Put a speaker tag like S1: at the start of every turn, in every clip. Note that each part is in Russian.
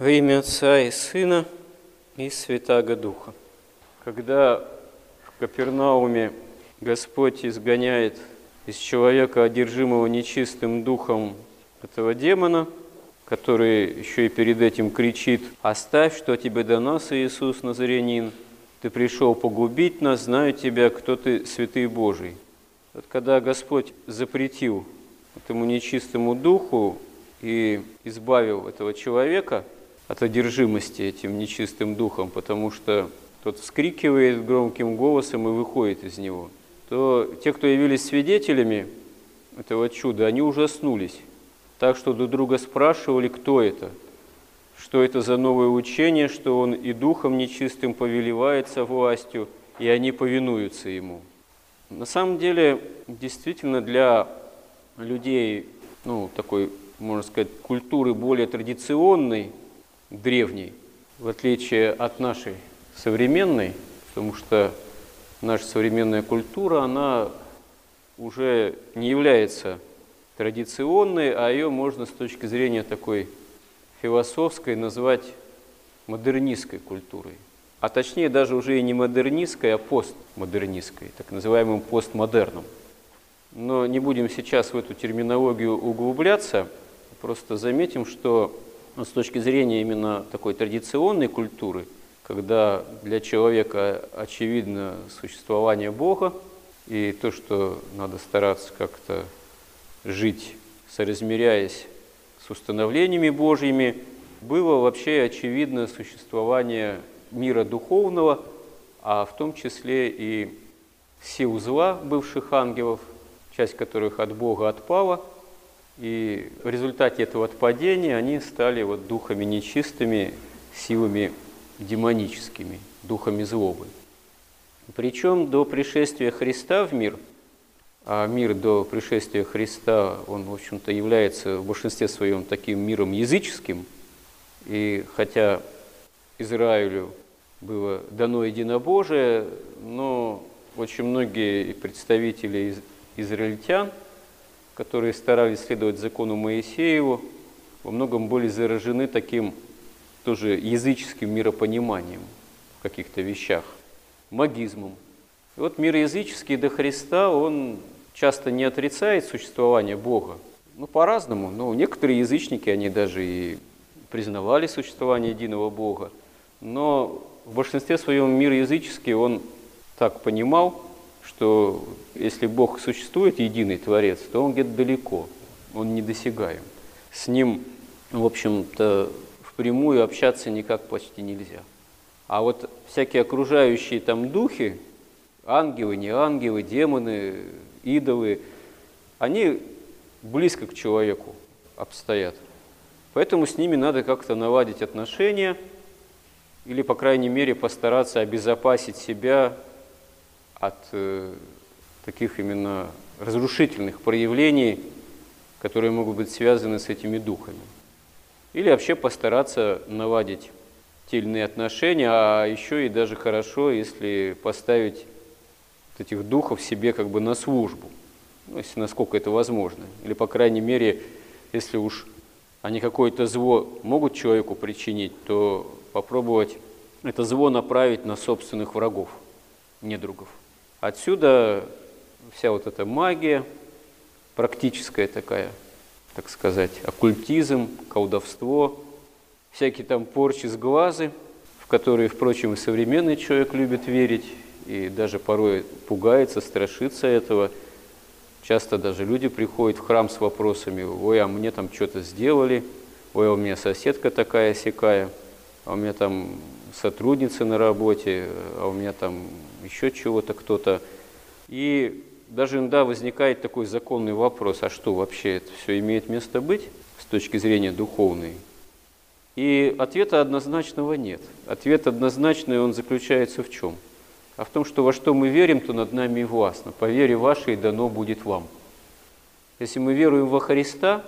S1: Во имя Отца и Сына и Святаго Духа. Когда в Капернауме Господь изгоняет из человека, одержимого нечистым духом, этого демона, который еще и перед этим кричит «Оставь, что тебе до нас, Иисус Назарянин, ты пришел погубить нас, знаю тебя, кто ты, святый Божий». Вот когда Господь запретил этому нечистому духу и избавил этого человека – от одержимости этим нечистым духом, потому что тот вскрикивает громким голосом и выходит из него, то те, кто явились свидетелями этого чуда, они ужаснулись, так что друг друга спрашивали, кто это, что это за новое учение, что он и духом нечистым повелевается властью, и они повинуются ему. На самом деле, действительно, для людей, ну, такой, можно сказать, культуры более традиционной, древней, в отличие от нашей современной, потому что наша современная культура, она уже не является традиционной, а ее можно с точки зрения такой философской назвать модернистской культурой. А точнее даже уже и не модернистской, а постмодернистской, так называемым постмодерном. Но не будем сейчас в эту терминологию углубляться, просто заметим, что с точки зрения именно такой традиционной культуры, когда для человека очевидно существование Бога и то, что надо стараться как-то жить, соразмеряясь с установлениями Божьими, было вообще очевидно существование мира духовного, а в том числе и сил зла бывших ангелов, часть которых от Бога отпала – и в результате этого отпадения они стали вот духами нечистыми, силами демоническими, духами злобы. Причем до пришествия Христа в мир, а мир до пришествия Христа, он, в общем-то, является в большинстве своем таким миром языческим, и хотя Израилю было дано единобожие, но очень многие представители израильтян – которые старались следовать закону Моисееву, во многом были заражены таким тоже языческим миропониманием в каких-то вещах, магизмом. И вот мир языческий до Христа, он часто не отрицает существование Бога. Ну, по-разному. Но некоторые язычники, они даже и признавали существование единого Бога. Но в большинстве своем мир языческий, он так понимал, что если Бог существует, единый Творец, то Он где-то далеко, Он недосягаем. С Ним, в общем-то, впрямую общаться никак почти нельзя. А вот всякие окружающие там духи, ангелы, не ангелы, демоны, идолы, они близко к человеку обстоят. Поэтому с ними надо как-то наладить отношения или, по крайней мере, постараться обезопасить себя от э, таких именно разрушительных проявлений, которые могут быть связаны с этими духами. Или вообще постараться наладить те отношения, а еще и даже хорошо, если поставить этих духов себе как бы на службу, ну, если насколько это возможно. Или, по крайней мере, если уж они какое-то зло могут человеку причинить, то попробовать это зло направить на собственных врагов, недругов. Отсюда вся вот эта магия, практическая такая, так сказать, оккультизм, колдовство, всякие там порчи с глазы, в которые, впрочем, и современный человек любит верить, и даже порой пугается, страшится этого. Часто даже люди приходят в храм с вопросами, ой, а мне там что-то сделали, ой, а у меня соседка такая сякая, а у меня там сотрудница на работе, а у меня там еще чего-то кто-то. И даже иногда возникает такой законный вопрос, а что вообще это все имеет место быть с точки зрения духовной? И ответа однозначного нет. Ответ однозначный, он заключается в чем? А в том, что во что мы верим, то над нами и властно. По вере вашей дано будет вам. Если мы веруем во Христа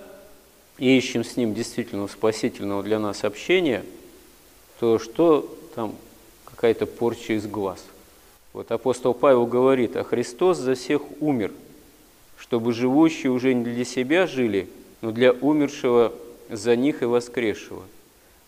S1: и ищем с Ним действительно спасительного для нас общения, то что там какая-то порча из глаз? Вот апостол Павел говорит, а Христос за всех умер, чтобы живущие уже не для себя жили, но для умершего за них и воскресшего.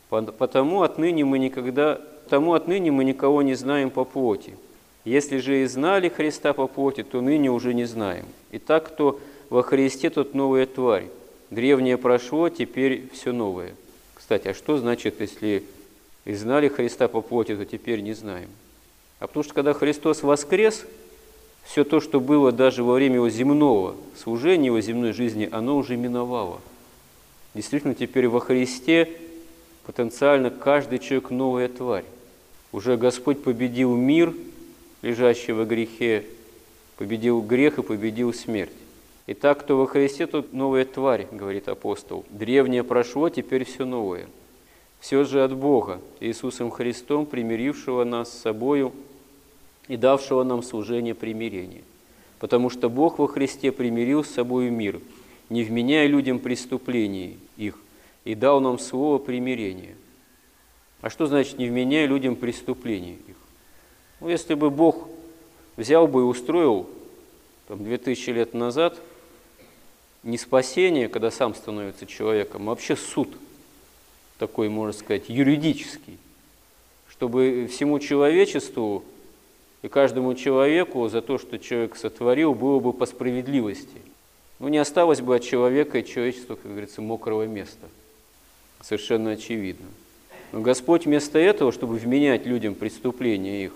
S1: Потому отныне мы никогда, тому отныне мы никого не знаем по плоти. Если же и знали Христа по плоти, то ныне уже не знаем. И так, кто во Христе, тот новая тварь. Древнее прошло, теперь все новое. Кстати, а что значит, если и знали Христа по плоти, то теперь не знаем? А потому что когда Христос воскрес, все то, что было даже во время его земного служения, его земной жизни, оно уже миновало. Действительно, теперь во Христе потенциально каждый человек новая тварь. Уже Господь победил мир, лежащий во грехе, победил грех и победил смерть. Итак, кто во Христе, тот новая тварь, говорит апостол. Древнее прошло, теперь все новое. Все же от Бога, Иисусом Христом, примирившего нас с собою и давшего нам служение примирения. Потому что Бог во Христе примирил с собой мир, не вменяя людям преступлений их, и дал нам слово примирения. А что значит не вменяя людям преступлений их? Ну, если бы Бог взял бы и устроил там, 2000 лет назад не спасение, когда сам становится человеком, а вообще суд такой, можно сказать, юридический, чтобы всему человечеству и каждому человеку за то, что человек сотворил, было бы по справедливости. Ну, не осталось бы от человека и человечества, как говорится, мокрого места. Совершенно очевидно. Но Господь вместо этого, чтобы вменять людям преступления их,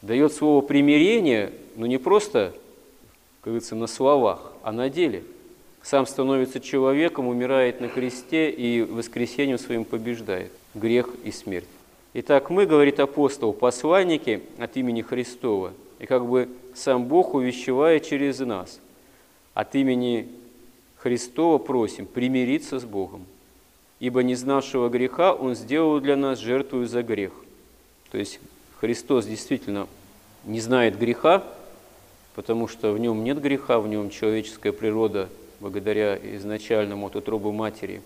S1: дает слово примирения, но не просто, как говорится, на словах, а на деле. Сам становится человеком, умирает на кресте и воскресением своим побеждает грех и смерть. Итак, мы, говорит апостол, посланники от имени Христова, и как бы сам Бог увещевает через нас. От имени Христова просим примириться с Богом, ибо не знавшего греха Он сделал для нас жертву за грех. То есть Христос действительно не знает греха, потому что в нем нет греха, в нем человеческая природа, благодаря изначальному от утробы матери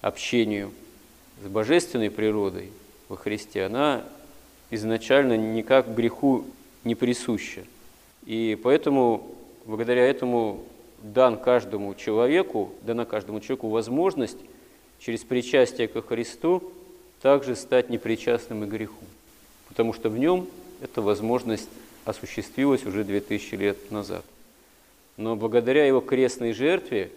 S1: общению с божественной природой, во Христе, она изначально никак греху не присуща. И поэтому, благодаря этому, дан каждому человеку, дана каждому человеку возможность через причастие ко Христу также стать непричастным и греху. Потому что в нем эта возможность осуществилась уже 2000 лет назад. Но благодаря его крестной жертве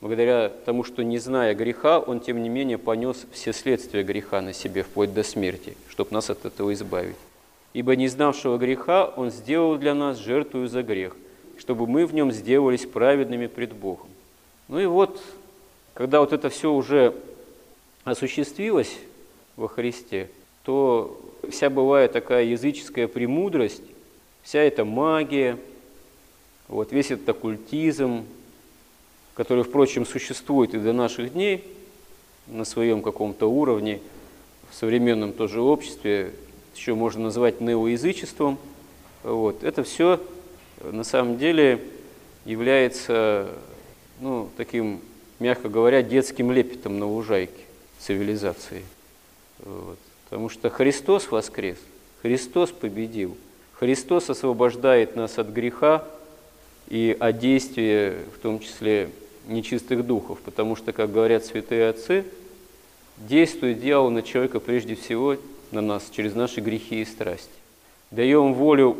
S1: благодаря тому, что не зная греха, он тем не менее понес все следствия греха на себе, вплоть до смерти, чтобы нас от этого избавить. Ибо не знавшего греха он сделал для нас жертву за грех, чтобы мы в нем сделались праведными пред Богом. Ну и вот, когда вот это все уже осуществилось во Христе, то вся бывает такая языческая премудрость, вся эта магия, вот весь этот оккультизм, который, впрочем, существует и до наших дней на своем каком-то уровне, в современном тоже обществе, еще можно назвать неоязычеством. Вот. Это все на самом деле является ну, таким, мягко говоря, детским лепетом на лужайке цивилизации. Вот. Потому что Христос воскрес, Христос победил, Христос освобождает нас от греха и от действия, в том числе нечистых духов, потому что, как говорят святые отцы, действует дьявол на человека прежде всего на нас через наши грехи и страсти. Даем волю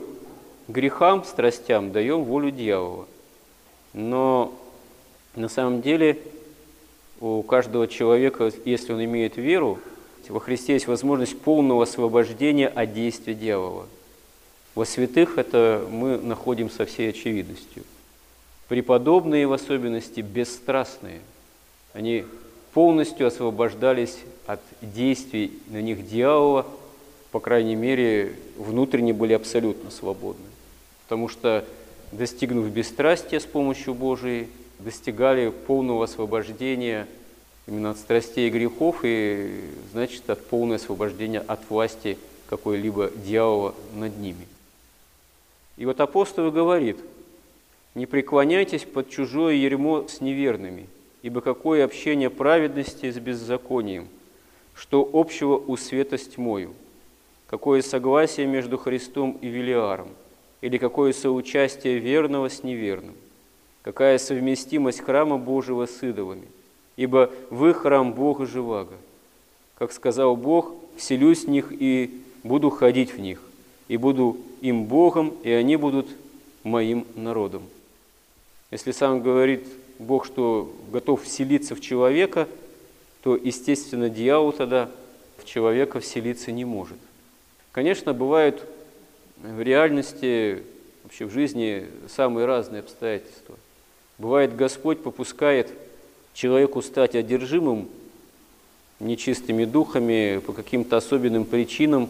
S1: грехам, страстям, даем волю дьявола. Но на самом деле у каждого человека, если он имеет веру, во Христе есть возможность полного освобождения от действия дьявола. Во святых это мы находим со всей очевидностью преподобные в особенности бесстрастные. Они полностью освобождались от действий на них дьявола, по крайней мере, внутренне были абсолютно свободны. Потому что, достигнув бесстрастия с помощью Божией, достигали полного освобождения именно от страстей и грехов, и, значит, от полного освобождения от власти какой-либо дьявола над ними. И вот апостол говорит – не преклоняйтесь под чужое ермо с неверными, ибо какое общение праведности с беззаконием, что общего у света с тьмою, какое согласие между Христом и Велиаром, или какое соучастие верного с неверным, какая совместимость храма Божьего с идолами, ибо вы храм Бога живаго. как сказал Бог, вселюсь в них и буду ходить в них, и буду им Богом, и они будут моим народом. Если сам говорит Бог, что готов вселиться в человека, то, естественно, дьявол тогда в человека вселиться не может. Конечно, бывают в реальности, вообще в жизни самые разные обстоятельства. Бывает, Господь попускает человеку стать одержимым нечистыми духами по каким-то особенным причинам,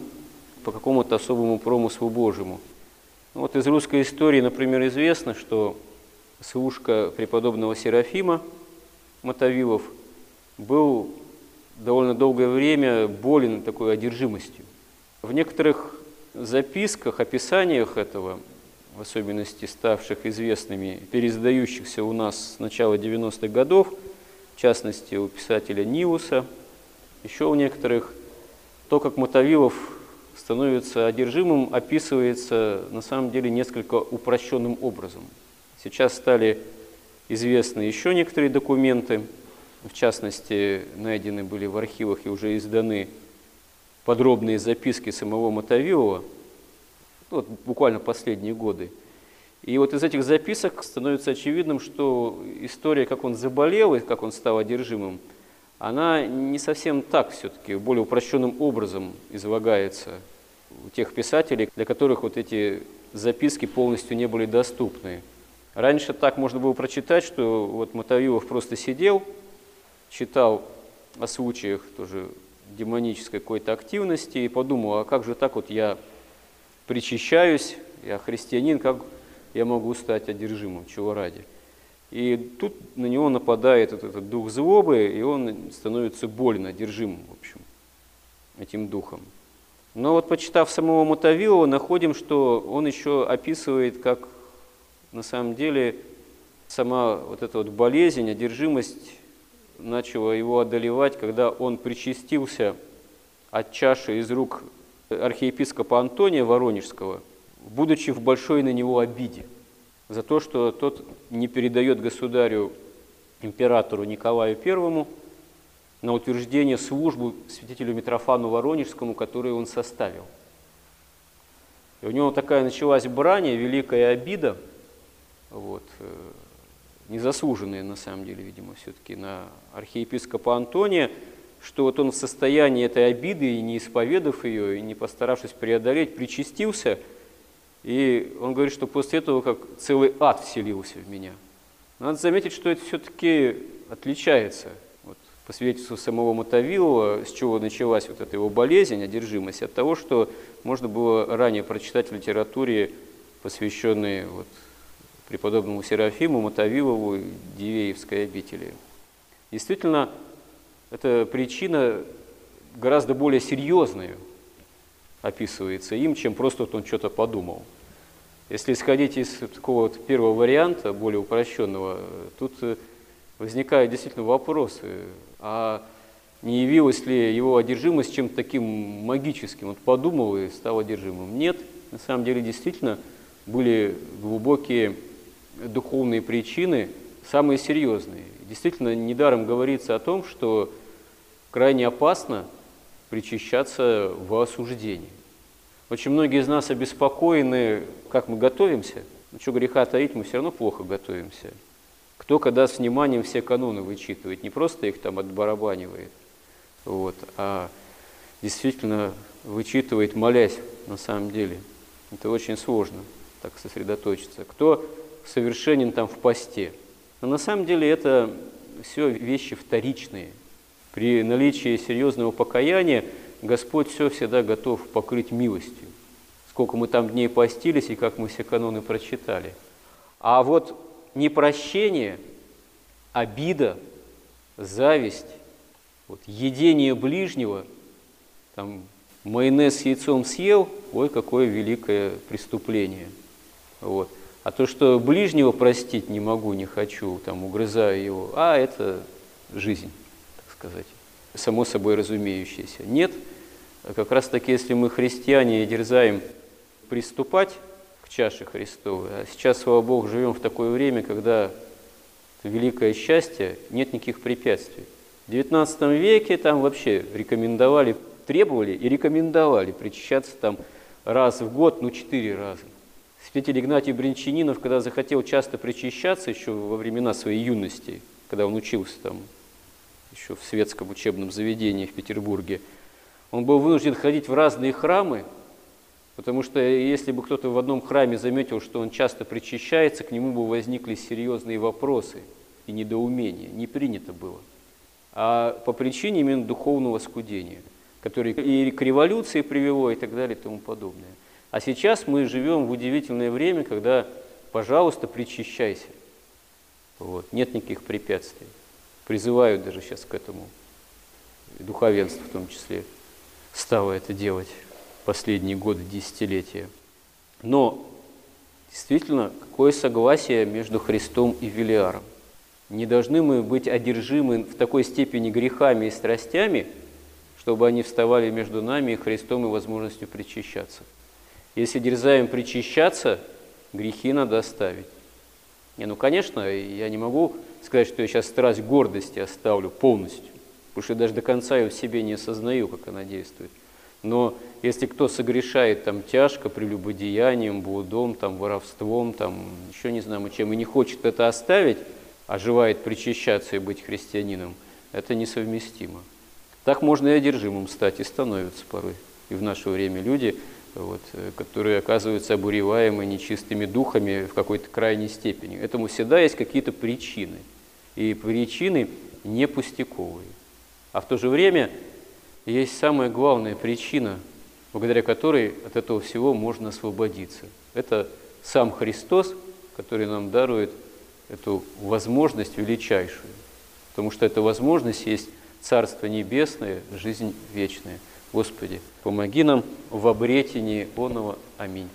S1: по какому-то особому промыслу Божьему. Ну вот из русской истории, например, известно, что служка преподобного Серафима Мотовилов был довольно долгое время болен такой одержимостью. В некоторых записках, описаниях этого, в особенности ставших известными, пересдающихся у нас с начала 90-х годов, в частности у писателя Ниуса, еще у некоторых, то, как Мотовилов становится одержимым, описывается на самом деле несколько упрощенным образом. Сейчас стали известны еще некоторые документы, в частности, найдены были в архивах и уже изданы подробные записки самого Мотовилова, вот буквально последние годы. И вот из этих записок становится очевидным, что история, как он заболел и как он стал одержимым, она не совсем так все-таки, более упрощенным образом излагается у тех писателей, для которых вот эти записки полностью не были доступны. Раньше так можно было прочитать, что вот Мотовилов просто сидел, читал о случаях тоже демонической какой-то активности и подумал, а как же так вот я причащаюсь, я христианин, как я могу стать одержимым, чего ради? И тут на него нападает этот, этот дух злобы, и он становится больно одержимым, в общем, этим духом. Но вот почитав самого Мотовилова, находим, что он еще описывает, как на самом деле сама вот эта вот болезнь, одержимость начала его одолевать, когда он причастился от чаши из рук архиепископа Антония Воронежского, будучи в большой на него обиде за то, что тот не передает государю, императору Николаю Первому на утверждение службу святителю Митрофану Воронежскому, которую он составил. И у него такая началась брань, великая обида, вот, э, незаслуженная на самом деле, видимо, все-таки на архиепископа Антония, что вот он в состоянии этой обиды, и не исповедав ее, и не постаравшись преодолеть, причастился, и он говорит, что после этого как целый ад вселился в меня. Надо заметить, что это все-таки отличается вот, по свидетельству самого Мотовилова, с чего началась вот эта его болезнь, одержимость, от того, что можно было ранее прочитать в литературе, посвященной вот, преподобному Серафиму, Мотовилову, Дивеевской обители. Действительно, эта причина гораздо более серьезная описывается им, чем просто вот он что-то подумал. Если исходить из такого вот первого варианта, более упрощенного, тут э, возникают действительно вопросы, а не явилась ли его одержимость чем-то таким магическим? Он подумал и стал одержимым. Нет, на самом деле действительно были глубокие духовные причины, самые серьезные. Действительно, недаром говорится о том, что крайне опасно причащаться в осуждении. Очень многие из нас обеспокоены, как мы готовимся. Ну, что греха таить, мы все равно плохо готовимся. Кто когда с вниманием все каноны вычитывает, не просто их там отбарабанивает, вот, а действительно вычитывает, молясь на самом деле. Это очень сложно так сосредоточиться. Кто совершенен там в посте. Но на самом деле это все вещи вторичные – при наличии серьезного покаяния Господь все всегда готов покрыть милостью. Сколько мы там дней постились и как мы все каноны прочитали. А вот непрощение, обида, зависть, вот, едение ближнего, там, майонез с яйцом съел, ой, какое великое преступление. Вот. А то, что ближнего простить не могу, не хочу, там, угрызаю его, а это жизнь сказать, само собой разумеющееся. Нет, как раз таки, если мы христиане и дерзаем приступать к чаше Христовой, а сейчас, слава Богу, живем в такое время, когда великое счастье, нет никаких препятствий. В XIX веке там вообще рекомендовали, требовали и рекомендовали причащаться там раз в год, ну четыре раза. Святитель Игнатий Бринчанинов, когда захотел часто причащаться еще во времена своей юности, когда он учился там еще в светском учебном заведении в Петербурге, он был вынужден ходить в разные храмы, потому что если бы кто-то в одном храме заметил, что он часто причащается, к нему бы возникли серьезные вопросы и недоумения. Не принято было – а по причине именно духовного скудения, которое и к революции привело и так далее и тому подобное. А сейчас мы живем в удивительное время, когда, пожалуйста, причащайся. Вот. Нет никаких препятствий. Призывают даже сейчас к этому. И духовенство в том числе стало это делать последние годы, десятилетия. Но действительно, какое согласие между Христом и Велиаром? Не должны мы быть одержимы в такой степени грехами и страстями, чтобы они вставали между нами и Христом и возможностью причащаться. Если дерзаем причащаться, грехи надо оставить. Не, ну, конечно, я не могу сказать, что я сейчас страсть гордости оставлю полностью, потому что я даже до конца ее в себе не осознаю, как она действует. Но если кто согрешает там тяжко, прелюбодеянием, блудом, там, воровством, там, еще не знаю чем, и не хочет это оставить, а желает причащаться и быть христианином, это несовместимо. Так можно и одержимым стать, и становятся порой. И в наше время люди, вот, которые оказываются обуреваемы нечистыми духами в какой-то крайней степени. Этому всегда есть какие-то причины. И причины не пустяковые. А в то же время есть самая главная причина, благодаря которой от этого всего можно освободиться. Это сам Христос, который нам дарует эту возможность величайшую, потому что эта возможность есть Царство Небесное, жизнь вечная. Господи, помоги нам в обретении оного. Аминь.